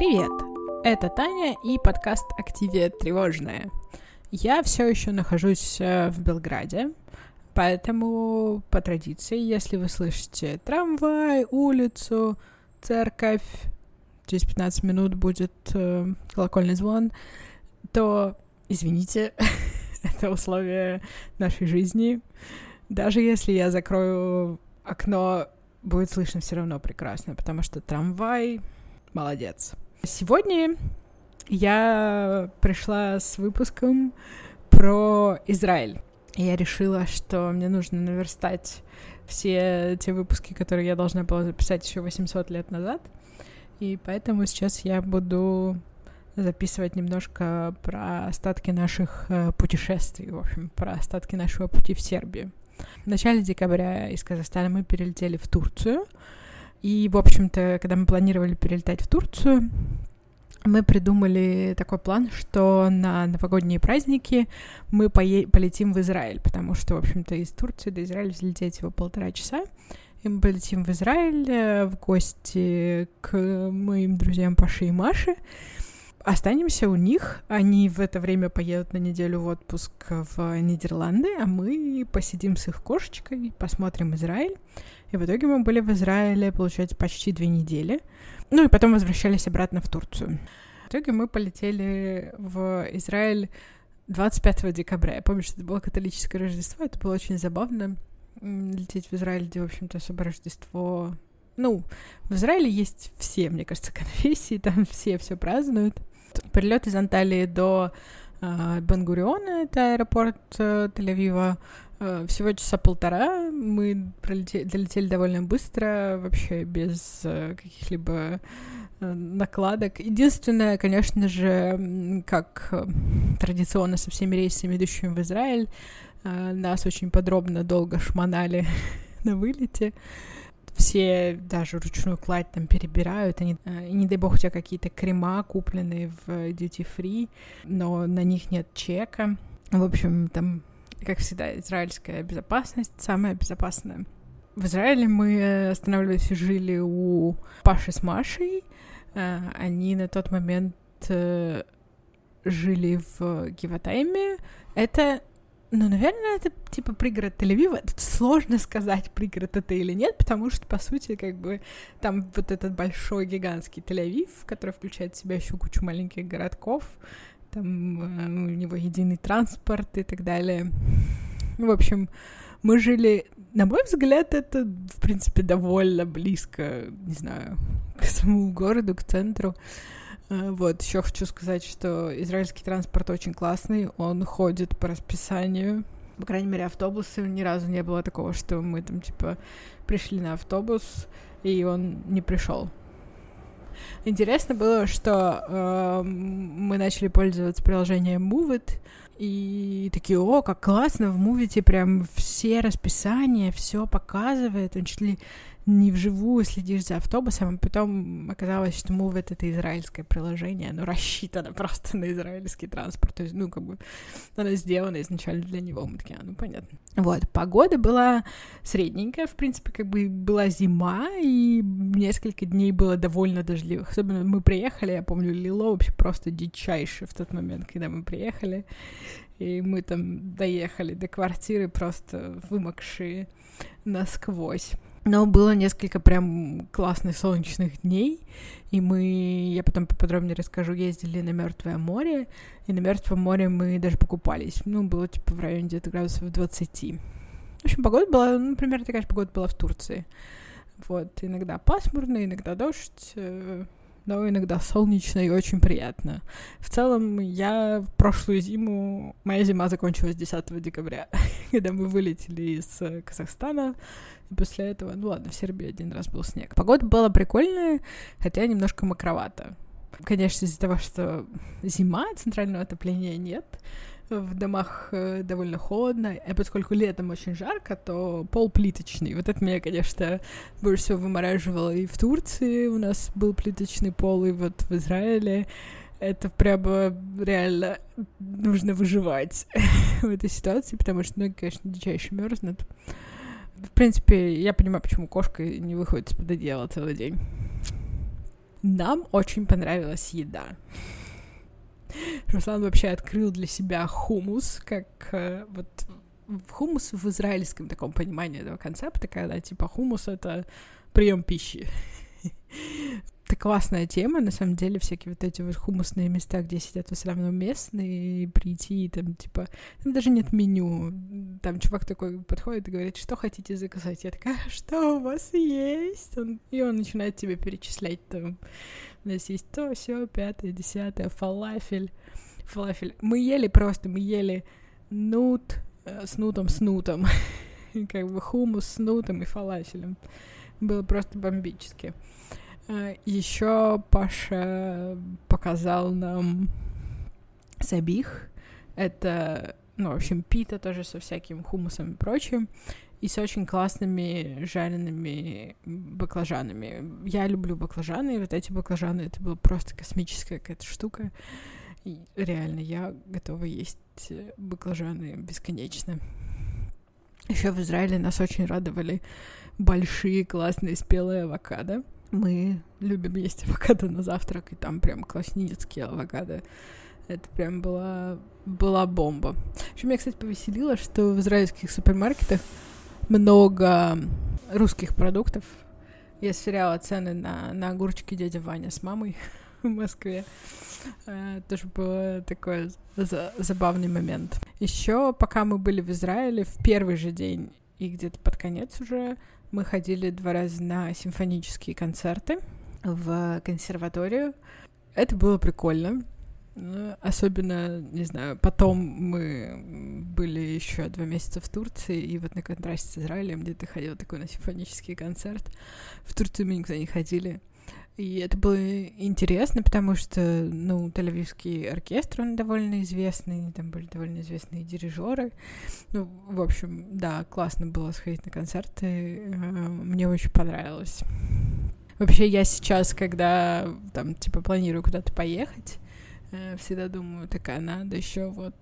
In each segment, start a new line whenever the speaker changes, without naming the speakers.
Привет! Это Таня и подкаст «Активия тревожная». Я все еще нахожусь э, в Белграде, поэтому по традиции, если вы слышите трамвай, улицу, церковь, через 15 минут будет э, колокольный звон, то извините, это условия нашей жизни. Даже если я закрою окно, будет слышно все равно прекрасно, потому что трамвай молодец. Сегодня я пришла с выпуском про Израиль. Я решила, что мне нужно наверстать все те выпуски, которые я должна была записать еще 800 лет назад. И поэтому сейчас я буду записывать немножко про остатки наших э, путешествий, в общем, про остатки нашего пути в Сербию. В начале декабря из Казахстана мы перелетели в Турцию. И, в общем-то, когда мы планировали перелетать в Турцию, мы придумали такой план, что на новогодние праздники мы пое- полетим в Израиль, потому что, в общем-то, из Турции до Израиля взлететь всего полтора часа. И мы полетим в Израиль э, в гости к моим друзьям Паше и Маше. Останемся у них. Они в это время поедут на неделю в отпуск в Нидерланды, а мы посидим с их кошечкой, посмотрим Израиль. И в итоге мы были в Израиле, получается, почти две недели. Ну и потом возвращались обратно в Турцию. В итоге мы полетели в Израиль 25 декабря. Я помню, что это было католическое Рождество, это было очень забавно лететь в Израиль, где, в общем-то, особо Рождество... Ну, в Израиле есть все, мне кажется, конфессии, там все все празднуют. Перелет из Анталии до э, Бенгуриона, это аэропорт э, Тель-Авива, э, всего часа полтора. Мы пролетели, долетели довольно быстро, вообще без э, каких-либо накладок. Единственное, конечно же, как традиционно со всеми рейсами, идущими в Израиль, нас очень подробно долго шмонали на вылете все даже ручную кладь там перебирают, они, э, не дай бог у тебя какие-то крема купленные в duty free, но на них нет чека. В общем, там, как всегда, израильская безопасность самая безопасная. В Израиле мы останавливались и жили у Паши с Машей. Э, они на тот момент э, жили в Гиватайме. Это ну, наверное, это типа пригород Тель-Авива. Тут сложно сказать, пригород это или нет, потому что, по сути, как бы там вот этот большой гигантский Тель-Авив, который включает в себя еще кучу маленьких городков, там э, у него единый транспорт и так далее. В общем, мы жили, на мой взгляд, это, в принципе, довольно близко, не знаю, к самому городу, к центру. Э, вот, еще хочу сказать, что израильский транспорт очень классный, он ходит по расписанию. По крайней мере, автобусы ни разу не было такого, что мы там, типа, пришли на автобус, и он не пришел. Интересно было, что э, мы начали пользоваться приложением Move и такие, о, как классно, в Мувите прям все расписания, все показывает, он чуть ли не вживую следишь за автобусом, а потом оказалось, что Move это израильское приложение, оно рассчитано просто на израильский транспорт, то есть, ну, как бы, оно сделано изначально для него, мы такие, а, ну, понятно. Вот, погода была средненькая, в принципе, как бы была зима, и несколько дней было довольно дождливых, особенно мы приехали, я помню, лило вообще просто дичайше в тот момент, когда мы приехали, и мы там доехали до квартиры просто вымокшие насквозь. Но было несколько прям классных солнечных дней, и мы, я потом поподробнее расскажу, ездили на Мертвое море, и на Мертвом море мы даже покупались. Ну, было типа в районе где-то градусов 20. В общем, погода была, ну, примерно такая же погода была в Турции. Вот, иногда пасмурно, иногда дождь, э, но иногда солнечно и очень приятно. В целом, я в прошлую зиму, моя зима закончилась 10 декабря, когда мы вылетели из э, Казахстана, и после этого, ну ладно, в Сербии один раз был снег. Погода была прикольная, хотя немножко мокровато. Конечно, из-за того, что зима, центрального отопления нет, в домах э, довольно холодно, а поскольку летом очень жарко, то пол плиточный. Вот это меня, конечно, больше всего вымораживало. И в Турции у нас был плиточный пол, и вот в Израиле это прямо реально нужно выживать в этой ситуации, потому что ноги, конечно, дичайше мерзнут. В принципе, я понимаю, почему кошка не выходит из-под одеяла целый день. Нам очень понравилась еда. Руслан вообще открыл для себя хумус, как э, вот хумус в израильском таком понимании этого концепта, когда типа хумус это прием пищи. Это классная тема, на самом деле, всякие вот эти вот хумусные места, где сидят в основном местные, и прийти, и там, типа, там даже нет меню. Там чувак такой подходит и говорит, что хотите заказать? Я такая, что у вас есть? Он, и он начинает тебе перечислять, там, у нас есть то, все, пятое, десятое, фалафель. Фалафель. Мы ели просто, мы ели нут э, с нутом, с нутом. как бы хумус с нутом и фалафелем. Было просто бомбически. А, Еще Паша показал нам сабих. Это, ну, в общем, пита тоже со всяким хумусом и прочим. И с очень классными жареными баклажанами. Я люблю баклажаны, и вот эти баклажаны, это была просто космическая какая-то штука. И реально, я готова есть баклажаны бесконечно. Еще в Израиле нас очень радовали большие классные спелые авокадо. Мы любим есть авокадо на завтрак, и там прям класснические авокадо. Это прям была, была бомба. Еще меня, кстати, повеселило, что в израильских супермаркетах много русских продуктов. Я сверяла цены на, на огурчики дядя Ваня с мамой в Москве. Uh, тоже был такой за забавный момент. Еще, пока мы были в Израиле, в первый же день и где-то под конец уже мы ходили два раза на симфонические концерты в консерваторию. Это было прикольно. Ну, особенно, не знаю, потом мы были еще два месяца в Турции, и вот на контрасте с Израилем, где ты ходил такой на симфонический концерт. В Турции мы никогда не ходили. И это было интересно, потому что, ну, Тель-Авивский оркестр, он довольно известный, там были довольно известные дирижеры. Ну, в общем, да, классно было сходить на концерты, э, мне очень понравилось. Вообще, я сейчас, когда, там, типа, планирую куда-то поехать, всегда думаю, такая, надо еще вот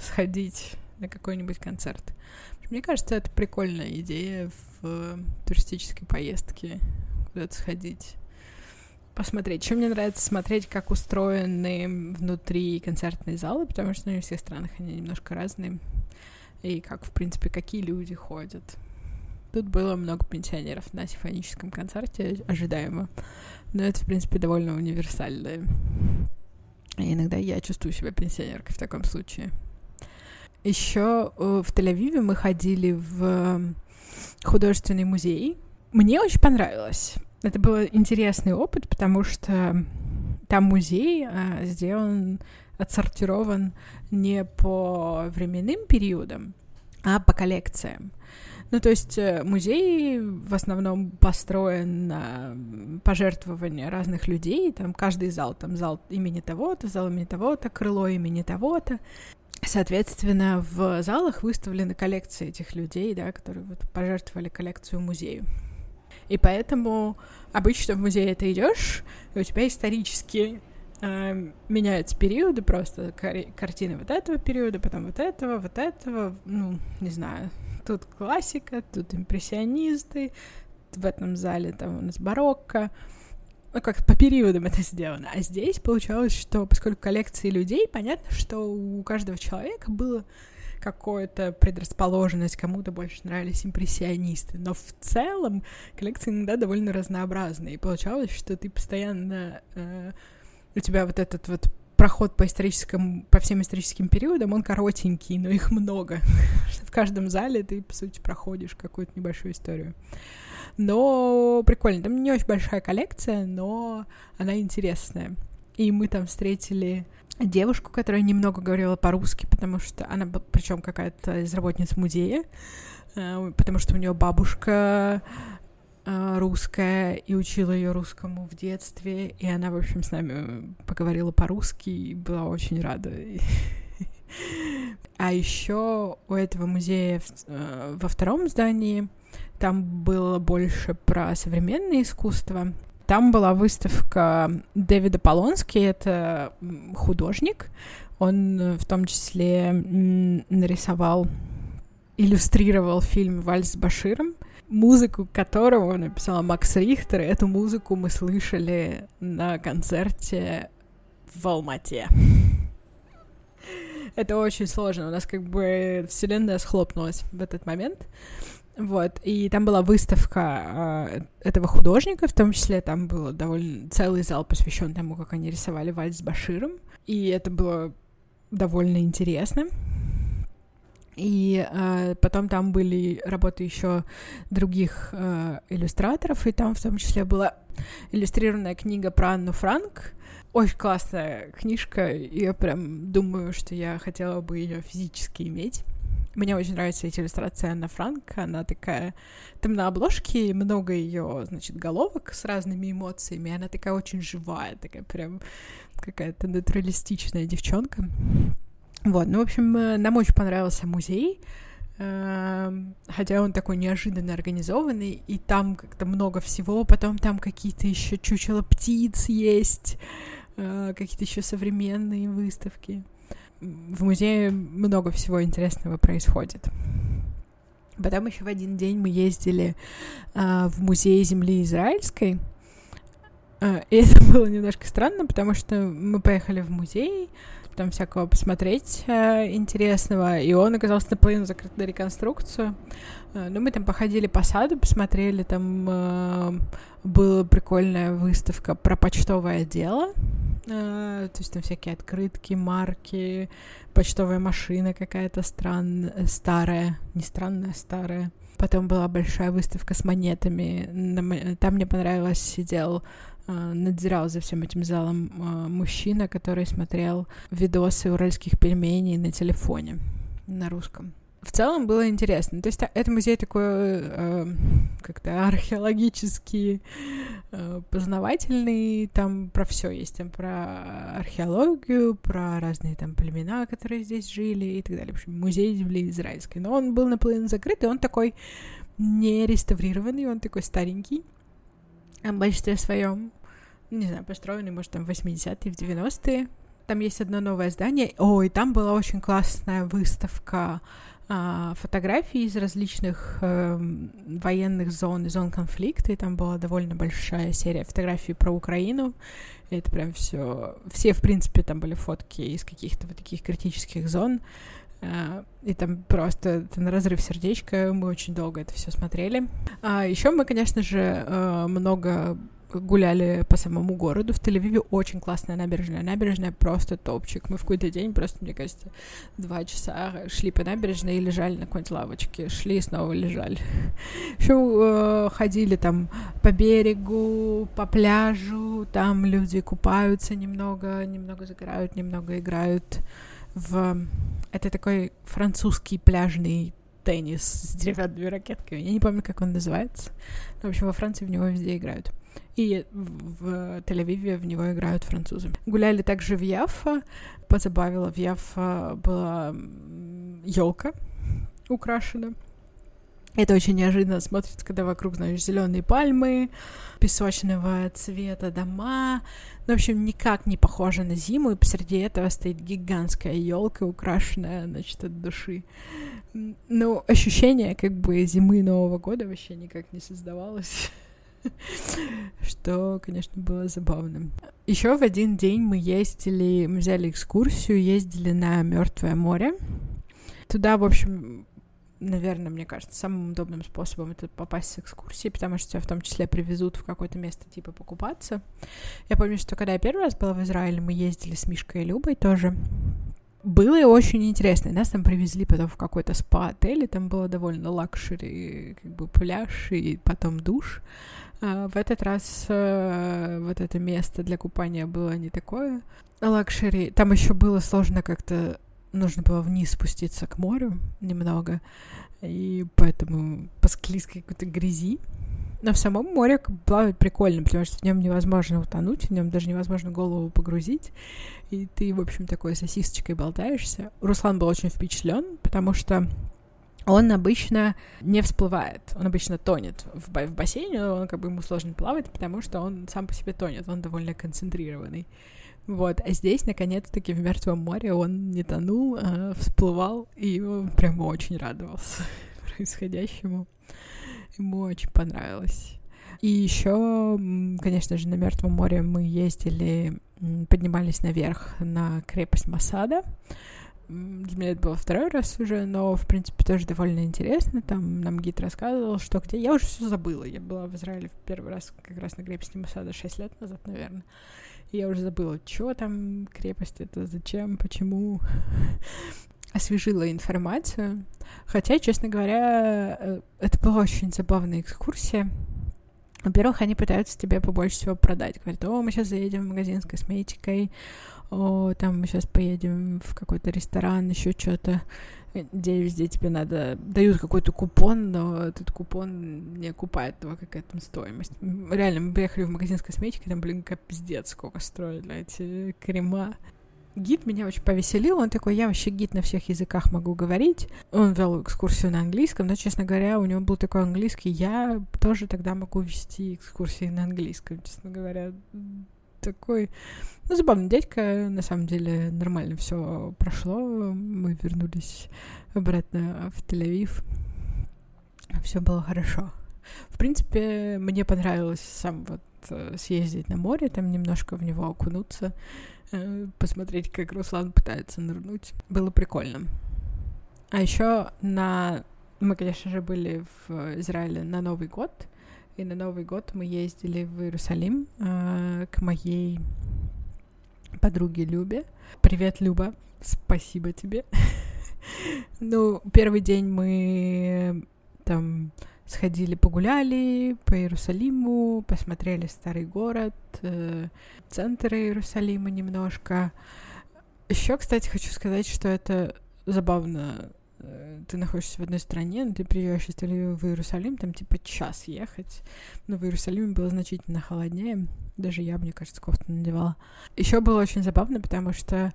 сходить на какой-нибудь концерт. Мне кажется, это прикольная идея в туристической поездке куда-то сходить посмотреть. Еще мне нравится смотреть, как устроены внутри концертные залы, потому что ну, в всех странах они немножко разные. И как, в принципе, какие люди ходят. Тут было много пенсионеров на симфоническом концерте, ожидаемо. Но это, в принципе, довольно универсально. И иногда я чувствую себя пенсионеркой в таком случае. Еще э, в Тель-Авиве мы ходили в художественный музей. Мне очень понравилось. Это был интересный опыт, потому что там музей а, сделан, отсортирован не по временным периодам, а по коллекциям. Ну, то есть э, музей в основном построен на пожертвования разных людей, там каждый зал, там зал имени того-то, зал имени того-то, крыло имени того-то. Соответственно, в залах выставлены коллекции этих людей, да, которые вот пожертвовали коллекцию музею. И поэтому обычно в музее ты идешь, и у тебя исторически э, меняются периоды, просто кар- картины вот этого периода, потом вот этого, вот этого, ну, не знаю. Тут классика, тут импрессионисты, в этом зале там у нас барокко. Ну, как по периодам это сделано. А здесь получалось, что поскольку коллекции людей, понятно, что у каждого человека было какая-то предрасположенность, кому-то больше нравились импрессионисты. Но в целом коллекции иногда довольно разнообразные. И получалось, что ты постоянно... Э, у тебя вот этот вот проход по историческим, по всем историческим периодам, он коротенький, но их много. в каждом зале ты, по сути, проходишь какую-то небольшую историю. Но прикольно. Там не очень большая коллекция, но она интересная. И мы там встретили девушку, которая немного говорила по-русски, потому что она, причем какая-то из работниц музея, э, потому что у нее бабушка русская и учила ее русскому в детстве, и она, в общем, с нами поговорила по-русски и была очень рада. А еще у этого музея э, во втором здании там было больше про современное искусство, там была выставка Дэвида Полонски, это художник. Он э, в том числе нарисовал, иллюстрировал фильм «Вальс с Баширом». Музыку которого написала Макс Рихтер. Эту музыку мы слышали на концерте в Алмате. Это очень сложно. У нас как бы вселенная схлопнулась в этот момент. Вот, и там была выставка э, этого художника, в том числе там был довольно целый зал посвящен тому, как они рисовали вальс с Баширом, и это было довольно интересно. И э, потом там были работы еще других э, иллюстраторов, и там в том числе была иллюстрированная книга про Анну Франк. Очень классная книжка, и я прям думаю, что я хотела бы ее физически иметь. Мне очень нравится эта иллюстрация Анна Франк. Она такая... Там на обложке много ее, значит, головок с разными эмоциями. Она такая очень живая, такая прям какая-то натуралистичная девчонка. Вот, ну, в общем, э, нам очень понравился музей, эм, хотя он такой неожиданно организованный, и там как-то много всего, потом там какие-то еще чучело птиц есть, э, какие-то еще современные выставки в музее много всего интересного происходит. Потом еще в один день мы ездили э, в музей земли израильской. И это было немножко странно, потому что мы поехали в музей, там всякого посмотреть э, интересного, и он оказался наполовину закрыт на реконструкцию. Э, но мы там походили по саду, посмотрели, там э, была прикольная выставка про почтовое дело, э, то есть там всякие открытки, марки, почтовая машина какая-то странная, старая, не странная, старая. Потом была большая выставка с монетами. Там мне понравилось, сидел Э, надзирал за всем этим залом э, мужчина, который смотрел видосы уральских пельменей на телефоне на русском. В целом было интересно. То есть это музей такой э, как-то археологический, э, познавательный. Там про все есть. Там про археологию, про разные там племена, которые здесь жили и так далее. В общем, музей земли израильской. Но он был наполовину закрыт, и он такой не реставрированный, он такой старенький в большинстве своем, не знаю, построенный, может, там в 80-е, в 90-е. Там есть одно новое здание. О, и там была очень классная выставка а, фотографий из различных э, военных зон и зон конфликта, и там была довольно большая серия фотографий про Украину. И это прям все, все, в принципе, там были фотки из каких-то вот таких критических зон. Uh, и там просто это на разрыв сердечка. Мы очень долго это все смотрели. А еще мы, конечно же, uh, много гуляли по самому городу. В Тель-Авиве очень классная набережная. Набережная просто топчик. Мы в какой-то день просто, мне кажется, два часа шли по набережной и лежали на какой-нибудь лавочке. Шли и снова лежали. Еще э, ходили там по берегу, по пляжу. Там люди купаются немного, немного загорают, немного играют в... Это такой французский пляжный теннис с деревянными ракетками. Я не помню, как он называется. Но, в общем, во Франции в него везде играют. И в Тель-Авиве в него играют французы. Гуляли также в Яффа. Позабавила в Яффа была елка украшена. Это очень неожиданно смотрится, когда вокруг, знаешь, зеленые пальмы, песочного цвета дома. Ну, в общем, никак не похоже на зиму, и посреди этого стоит гигантская елка, украшенная, значит, от души. Ну, ощущение как бы зимы Нового года вообще никак не создавалось. что, конечно, было забавным. Еще в один день мы ездили, мы взяли экскурсию, ездили на Мертвое море. Туда, в общем, наверное, мне кажется, самым удобным способом это попасть с экскурсии, потому что тебя в том числе привезут в какое-то место типа покупаться. Я помню, что когда я первый раз была в Израиле, мы ездили с Мишкой и Любой тоже. Было очень интересно. Нас там привезли потом в какой-то спа-отель, и там было довольно luxury, как бы пляж и потом душ. А в этот раз э, вот это место для купания было не такое luxury. Там еще было сложно как-то нужно было вниз спуститься к морю немного, и поэтому по склизкой какой-то грязи. Но в самом море плавать прикольно, потому что в нем невозможно утонуть, в нем даже невозможно голову погрузить. И ты, в общем, такой сосисочкой болтаешься. Руслан был очень впечатлен, потому что он обычно не всплывает, он обычно тонет в, в бассейне, он как бы ему сложно плавать, потому что он сам по себе тонет, он довольно концентрированный. Вот, а здесь, наконец-таки, в Мертвом море он не тонул, а всплывал, и он прямо очень радовался происходящему. Ему очень понравилось. И еще, конечно же, на Мертвом море мы ездили, поднимались наверх на крепость Масада. Для меня это было второй раз уже, но, в принципе, тоже довольно интересно. Там нам гид рассказывал, что где. Я уже все забыла. Я была в Израиле в первый раз как раз на крепости Масада 6 лет назад, наверное. И я уже забыла, что там крепость это, зачем, почему. Освежила информацию. Хотя, честно говоря, э, это была очень забавная экскурсия. Во-первых, они пытаются тебе побольше всего продать. Говорят, о, мы сейчас заедем в магазин с косметикой, о, там мы сейчас поедем в какой-то ресторан, еще что-то, где везде тебе надо, дают какой-то купон, но этот купон не окупает того, какая там стоимость. Реально, мы приехали в магазин с косметикой, там, блин, как пиздец, сколько стоили эти крема. Гид меня очень повеселил, он такой, я вообще гид на всех языках могу говорить. Он вел экскурсию на английском, но, честно говоря, у него был такой английский, я тоже тогда могу вести экскурсии на английском, честно говоря. Такой, ну, забавный дядька, на самом деле, нормально все прошло, мы вернулись обратно в Тель-Авив, все было хорошо. В принципе, мне понравилось сам вот э, съездить на море, там немножко в него окунуться. Э, посмотреть, как Руслан пытается нырнуть. Было прикольно. А еще на... Мы, конечно же, были в Израиле на Новый год. И на Новый год мы ездили в Иерусалим э, к моей подруге Любе. Привет, Люба. Спасибо тебе. ну, первый день мы там сходили, погуляли по Иерусалиму, посмотрели старый город, э, центр Иерусалима немножко. Еще, кстати, хочу сказать, что это забавно. Э, ты находишься в одной стране, но ты приезжаешь из тель в Иерусалим, там типа час ехать. Но в Иерусалиме было значительно холоднее. Даже я, мне кажется, кофту надевала. Еще было очень забавно, потому что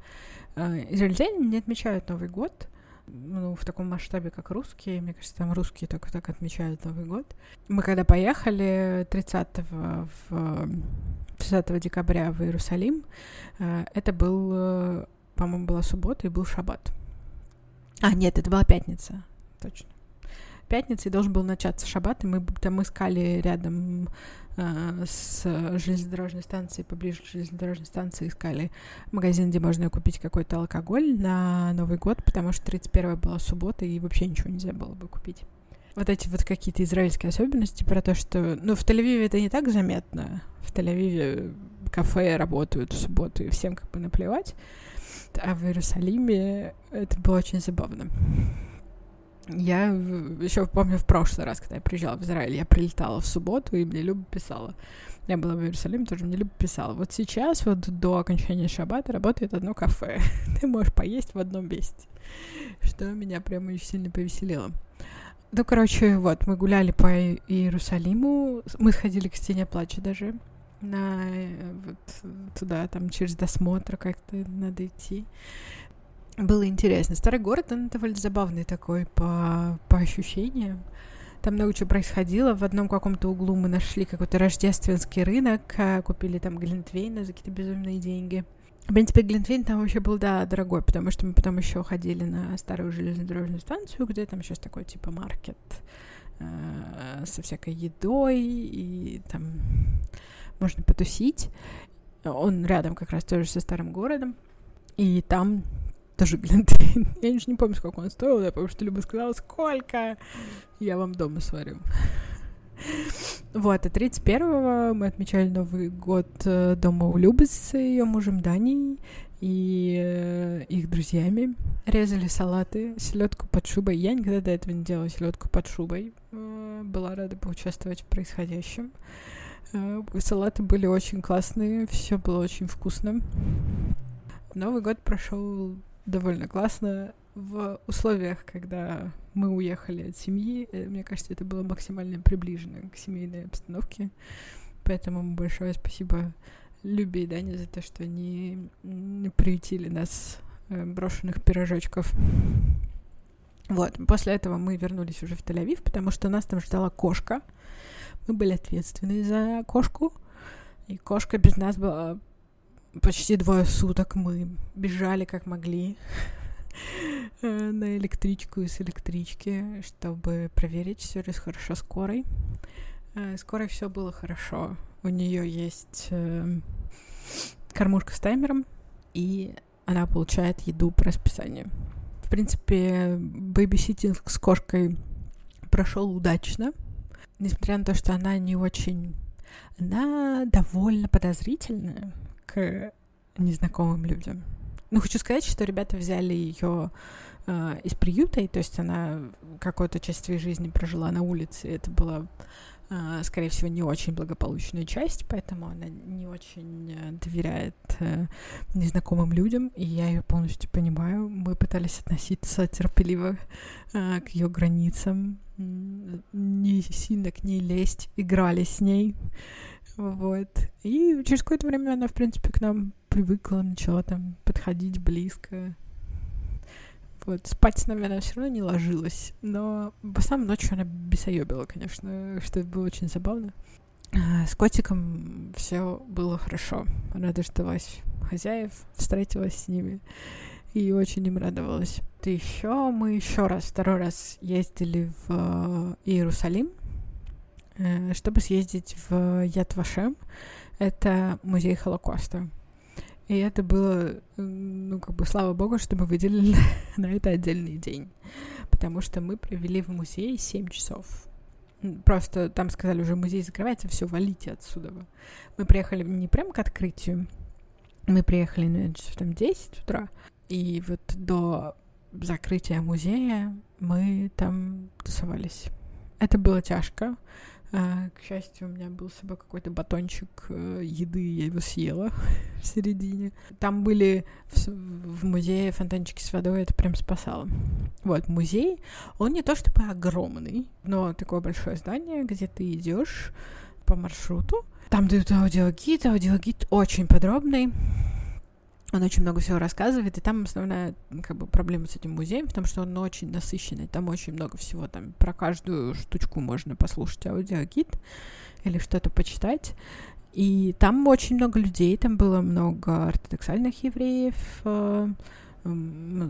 э, израильтяне не отмечают Новый год, ну, в таком масштабе, как русские. Мне кажется, там русские только так отмечают Новый год. Мы когда поехали 30 в 30 декабря в Иерусалим, э, это был, э, по-моему, была суббота и был шаббат. А, нет, это была пятница, точно. Пятница, и должен был начаться шаббат, и мы там искали рядом э, с железнодорожной станцией, поближе к железнодорожной станции искали магазин, где можно купить какой-то алкоголь на Новый год, потому что 31 была суббота, и вообще ничего нельзя было бы купить. Вот эти вот какие-то израильские особенности про то, что... Ну, в Тель-Авиве это не так заметно. В Тель-Авиве кафе работают в субботу, и всем как бы наплевать. А в Иерусалиме это было очень забавно. Я еще помню в прошлый раз, когда я приезжала в Израиль, я прилетала в субботу, и мне Люба писала. Я была в Иерусалиме, тоже мне Люба писала. Вот сейчас, вот до окончания шаббата, работает одно кафе. Ты можешь поесть в одном месте. Что меня прямо очень сильно повеселило. Ну, короче, вот, мы гуляли по Иерусалиму, мы сходили к стене плача даже, на вот туда, там, через досмотр как-то надо идти было интересно. Старый город, он довольно забавный такой по, по ощущениям. Там много чего происходило. В одном каком-то углу мы нашли какой-то рождественский рынок, а, купили там глинтвейна за какие-то безумные деньги. В принципе, Глинтвейн там вообще был, да, дорогой, потому что мы потом еще ходили на старую железнодорожную станцию, где там сейчас такой типа маркет э, со всякой едой, и там можно потусить. Он рядом как раз тоже со старым городом. И там тоже глинтвейн. Я уже не помню, сколько он стоил, я помню, что Люба сказала, сколько? Я вам дома сварю. Вот, а 31-го мы отмечали Новый год э, дома у Любы с ее мужем Даней и э, их друзьями. Резали салаты, селедку под шубой. Я никогда до этого не делала селедку под шубой. Э, была рада поучаствовать в происходящем. Салаты были очень классные, все было очень вкусно. Новый год прошел довольно классно в условиях, когда мы уехали от семьи. Э, мне кажется, это было максимально приближено к семейной обстановке. Поэтому большое спасибо Любе и Дане за то, что они приютили нас э, брошенных пирожочков. Вот, после этого мы вернулись уже в Тель-Авив, потому что нас там ждала кошка. Мы были ответственны за кошку, и кошка без нас была почти двое суток мы бежали как могли. э, на электричку и с электрички, чтобы проверить, все ли хорошо скорой. Э, скорой все было хорошо. У нее есть э, кормушка с таймером, и она получает еду по расписанию. В принципе, бэбиситинг с кошкой прошел удачно, несмотря на то, что она не очень... Она довольно подозрительная к незнакомым людям. Ну, хочу сказать, что ребята взяли ее э, из приюта, и то есть она какую-то часть своей жизни прожила на улице. И это была, скорее всего, не очень благополучная часть, поэтому она не очень э, доверяет э, незнакомым людям, и я ее полностью понимаю. Мы пытались относиться терпеливо э, к ее границам, не сильно к ней лезть, играли с ней. Вот. И через какое-то время она, в принципе, к нам привыкла, начала там подходить близко. Вот, спать она все равно не ложилась, но по самой ночью она бесоебила, конечно, что было очень забавно. А, с котиком все было хорошо. Она дождалась хозяев, встретилась с ними и очень им радовалась. И еще мы еще раз, второй раз ездили в э, Иерусалим, э, чтобы съездить в Яд Вашем. Это музей Холокоста. И это было, ну, как бы, слава богу, что мы выделили на это отдельный день. Потому что мы провели в музее 7 часов. Просто там сказали, уже музей закрывается, все, валите отсюда. Мы приехали не прямо к открытию, мы приехали, наверное, часов там 10 утра, и вот до закрытия музея мы там тусовались. Это было тяжко, а, к счастью, у меня был с собой какой-то батончик э, еды, я его съела в середине. Там были в, в музее фонтанчики с водой, это прям спасало. Вот, музей, он не то чтобы огромный, но такое большое здание, где ты идешь по маршруту. Там дают аудиогид, аудиогид очень подробный, он очень много всего рассказывает, и там основная как бы, проблема с этим музеем, потому что он очень насыщенный, там очень много всего, там про каждую штучку можно послушать аудиогид или что-то почитать. И там очень много людей, там было много ортодоксальных евреев, э,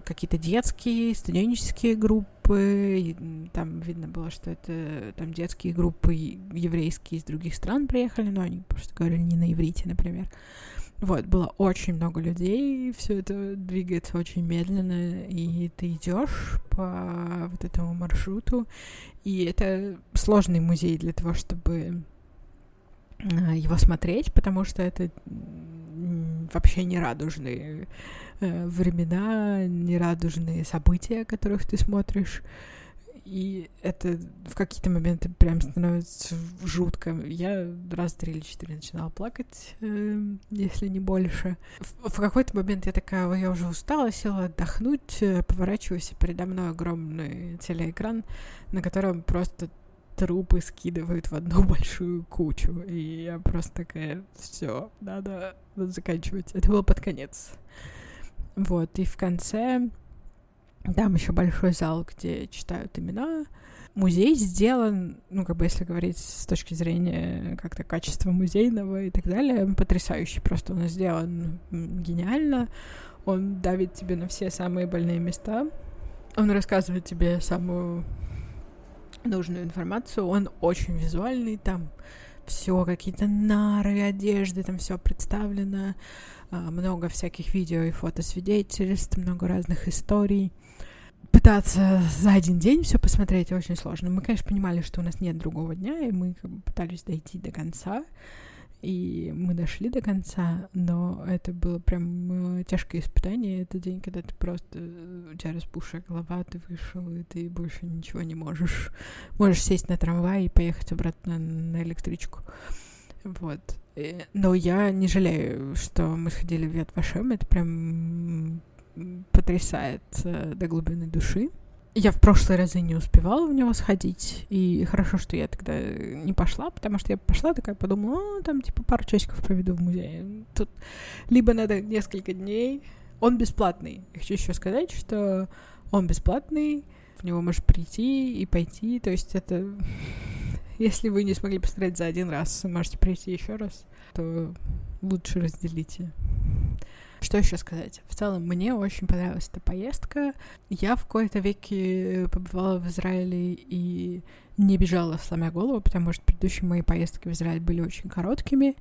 какие-то детские, студенческие группы, там видно было, что это там детские группы еврейские из других стран приехали, но они просто говорили не на иврите, например. Вот, было очень много людей, все это двигается очень медленно, и ты идешь по вот этому маршруту, и это сложный музей для того, чтобы а, его смотреть, потому что это вообще не радужные э, времена, не радужные события, которых ты смотришь. И это в какие-то моменты прям становится жутко. Я раз три или четыре начинала плакать, э, если не больше. В, в какой-то момент я такая, я уже устала, села отдохнуть, э, поворачиваюсь, и передо мной огромный телеэкран, на котором просто трупы скидывают в одну большую кучу. И я просто такая, все, надо, надо заканчивать. Это было под конец. Вот, и в конце там еще большой зал, где читают имена. Музей сделан, ну, как бы, если говорить с точки зрения как-то качества музейного и так далее, потрясающий. Просто он сделан гениально. Он давит тебе на все самые больные места. Он рассказывает тебе самую нужную информацию. Он очень визуальный, там все какие-то нары, одежды, там все представлено. А, много всяких видео и фотосвидетельств, много разных историй пытаться за один день все посмотреть очень сложно. Мы, конечно, понимали, что у нас нет другого дня, и мы как бы пытались дойти до конца. И мы дошли до конца, но это было прям э, тяжкое испытание. Это день, когда ты просто у тебя распухшая голова, ты вышел, и ты больше ничего не можешь. Можешь сесть на трамвай и поехать обратно на электричку. Вот. Э, но я не жалею, что мы сходили в Яд Вашем. Это прям потрясает э, до глубины души. Я в прошлые разы не успевала в него сходить, и хорошо, что я тогда не пошла, потому что я пошла такая, подумала, там, типа, пару часиков проведу в музее. Тут либо надо несколько дней. Он бесплатный. Я хочу еще сказать, что он бесплатный, в него можешь прийти и пойти, то есть это... Если вы не смогли посмотреть за один раз, можете прийти еще раз, то лучше разделите. Что еще сказать? В целом, мне очень понравилась эта поездка. Я в какой-то веке побывала в Израиле и не бежала, сломя голову, потому что предыдущие мои поездки в Израиль были очень короткими.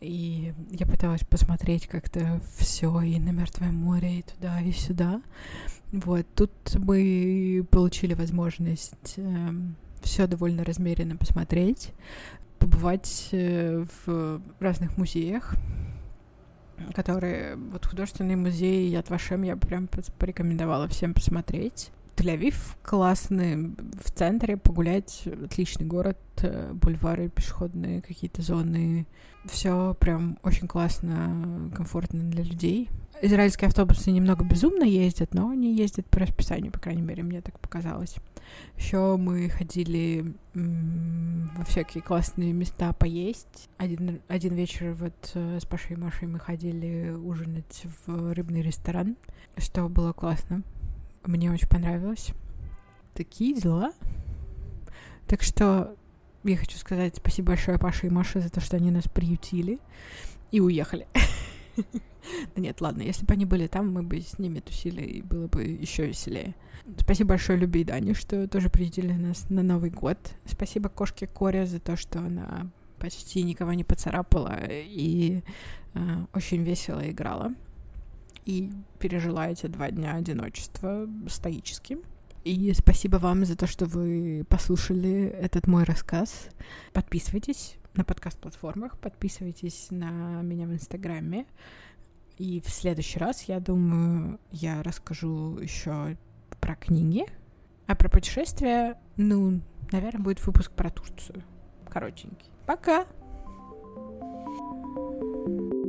И я пыталась посмотреть как-то все и на Мертвое море, и туда, и сюда. Вот, тут мы получили возможность э, эм, все довольно размеренно посмотреть, побывать э, в разных музеях, которые... Вот художественный музей Яд Вашем я прям порекомендовала всем посмотреть. Тель-Авив классный, в центре погулять, отличный город, э, бульвары, пешеходные какие-то зоны. Все прям очень классно, комфортно для людей. Израильские автобусы немного безумно ездят, но они ездят по расписанию, по крайней мере, мне так показалось. Еще мы ходили во всякие классные места поесть. Один, один вечер вот э, с Пашей и Машей мы ходили ужинать в рыбный ресторан, что было классно. Мне очень понравилось. Такие дела. Так что я хочу сказать спасибо большое Паше и Маше за то, что они нас приютили и уехали. Нет, ладно, если бы они были там, мы бы с ними тусили, и было бы еще веселее. Спасибо большое Любе и Дане, что тоже приютили нас на Новый год. Спасибо кошке Коре за то, что она почти никого не поцарапала и э, очень весело играла. И пережила эти два дня одиночества стоически. И спасибо вам за то, что вы послушали этот мой рассказ. Подписывайтесь на подкаст-платформах, подписывайтесь на меня в Инстаграме. И в следующий раз, я думаю, я расскажу еще про книги. А про путешествия, ну, наверное, будет выпуск про Турцию. Коротенький. Пока! thank you